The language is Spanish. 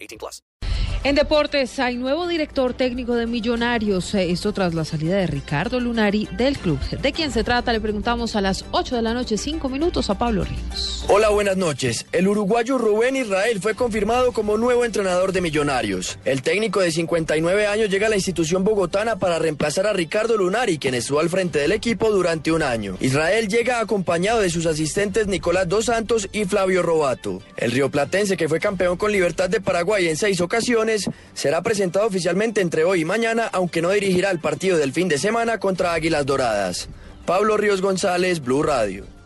18 plus. En deportes hay nuevo director técnico de Millonarios. Eh, Esto tras la salida de Ricardo Lunari del club. ¿De quién se trata? Le preguntamos a las 8 de la noche, 5 minutos a Pablo Ríos. Hola, buenas noches. El uruguayo Rubén Israel fue confirmado como nuevo entrenador de Millonarios. El técnico de 59 años llega a la institución bogotana para reemplazar a Ricardo Lunari, quien estuvo al frente del equipo durante un año. Israel llega acompañado de sus asistentes Nicolás Dos Santos y Flavio Robato. El rioplatense, que fue campeón con Libertad de Paraguay en seis ocasiones, será presentado oficialmente entre hoy y mañana, aunque no dirigirá el partido del fin de semana contra Águilas Doradas. Pablo Ríos González, Blue Radio.